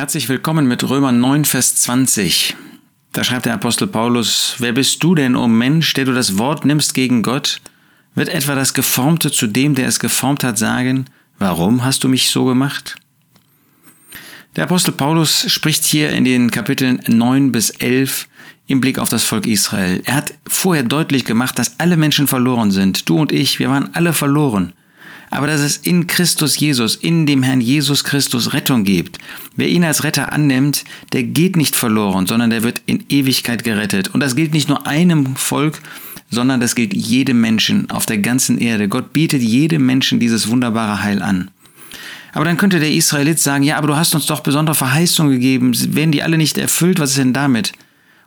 Herzlich willkommen mit Römer 9, Vers 20. Da schreibt der Apostel Paulus, Wer bist du denn, o oh Mensch, der du das Wort nimmst gegen Gott? Wird etwa das Geformte zu dem, der es geformt hat, sagen, warum hast du mich so gemacht? Der Apostel Paulus spricht hier in den Kapiteln 9 bis 11 im Blick auf das Volk Israel. Er hat vorher deutlich gemacht, dass alle Menschen verloren sind. Du und ich, wir waren alle verloren aber dass es in Christus Jesus, in dem Herrn Jesus Christus Rettung gibt. Wer ihn als Retter annimmt, der geht nicht verloren, sondern der wird in Ewigkeit gerettet. Und das gilt nicht nur einem Volk, sondern das gilt jedem Menschen auf der ganzen Erde. Gott bietet jedem Menschen dieses wunderbare Heil an. Aber dann könnte der Israelit sagen, ja, aber du hast uns doch besondere Verheißungen gegeben. Werden die alle nicht erfüllt? Was ist denn damit?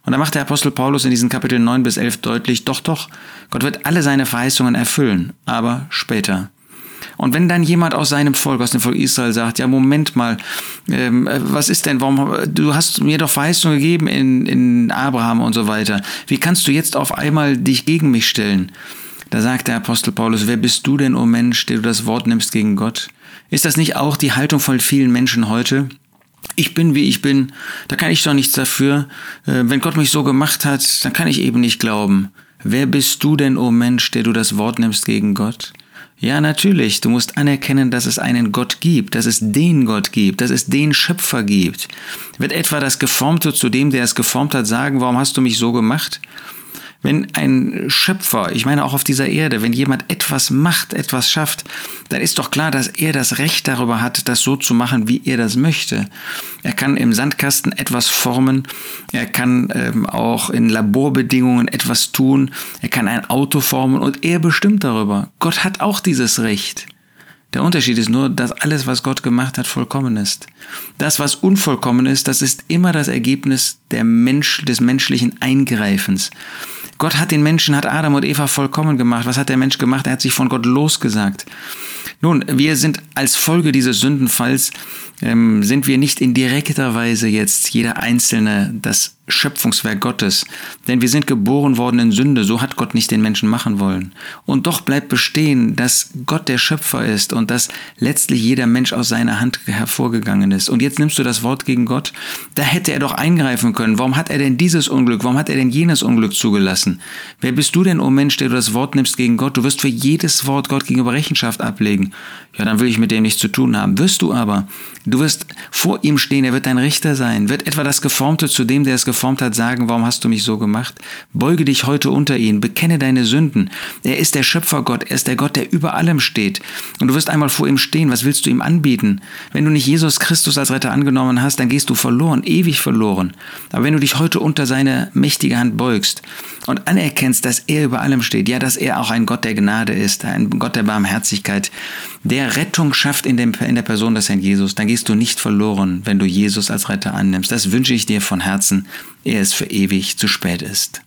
Und da macht der Apostel Paulus in diesen Kapiteln 9 bis 11 deutlich, doch, doch, Gott wird alle seine Verheißungen erfüllen, aber später. Und wenn dann jemand aus seinem Volk, aus dem Volk Israel sagt, ja, Moment mal, ähm, was ist denn, warum, du hast mir doch Verheißung gegeben in, in Abraham und so weiter. Wie kannst du jetzt auf einmal dich gegen mich stellen? Da sagt der Apostel Paulus, wer bist du denn, o oh Mensch, der du das Wort nimmst gegen Gott? Ist das nicht auch die Haltung von vielen Menschen heute? Ich bin, wie ich bin, da kann ich doch nichts dafür. Äh, wenn Gott mich so gemacht hat, dann kann ich eben nicht glauben. Wer bist du denn, o oh Mensch, der du das Wort nimmst gegen Gott? Ja, natürlich. Du musst anerkennen, dass es einen Gott gibt, dass es den Gott gibt, dass es den Schöpfer gibt. Wird etwa das Geformte zu dem, der es geformt hat, sagen, warum hast du mich so gemacht? Wenn ein Schöpfer, ich meine auch auf dieser Erde, wenn jemand etwas macht, etwas schafft, dann ist doch klar, dass er das Recht darüber hat, das so zu machen, wie er das möchte. Er kann im Sandkasten etwas formen, er kann ähm, auch in Laborbedingungen etwas tun, er kann ein Auto formen und er bestimmt darüber. Gott hat auch dieses Recht. Der Unterschied ist nur, dass alles, was Gott gemacht hat, vollkommen ist. Das, was unvollkommen ist, das ist immer das Ergebnis der Mensch, des menschlichen Eingreifens. Gott hat den Menschen, hat Adam und Eva vollkommen gemacht. Was hat der Mensch gemacht? Er hat sich von Gott losgesagt. Nun, wir sind als Folge dieses Sündenfalls, ähm, sind wir nicht in direkter Weise jetzt jeder Einzelne das Schöpfungswerk Gottes. Denn wir sind geboren worden in Sünde, so hat Gott nicht den Menschen machen wollen. Und doch bleibt bestehen, dass Gott der Schöpfer ist und dass letztlich jeder Mensch aus seiner Hand hervorgegangen ist. Und jetzt nimmst du das Wort gegen Gott. Da hätte er doch eingreifen können. Warum hat er denn dieses Unglück? Warum hat er denn jenes Unglück zugelassen? Wer bist du denn, o oh Mensch, der du das Wort nimmst gegen Gott? Du wirst für jedes Wort Gott gegenüber Rechenschaft ablegen. Ja, dann will ich mit dem nichts zu tun haben. Wirst du aber. Du wirst vor ihm stehen, er wird dein Richter sein. Wird etwa das Geformte zu dem, der es geformt hat, sagen, warum hast du mich so gemacht? Beuge dich heute unter ihn, bekenne deine Sünden. Er ist der Schöpfergott, er ist der Gott, der über allem steht. Und du wirst einmal vor ihm stehen, was willst du ihm anbieten? Wenn du nicht Jesus Christus als Retter angenommen hast, dann gehst du verloren, ewig verloren. Aber wenn du dich heute unter seine mächtige Hand beugst und anerkennst, dass er über allem steht, ja, dass er auch ein Gott der Gnade ist, ein Gott der Barmherzigkeit, der Rettung schafft in, dem, in der Person des Herrn Jesus, dann gehst du nicht verloren, wenn du Jesus als Retter annimmst. Das wünsche ich dir von Herzen, ehe es für ewig zu spät ist.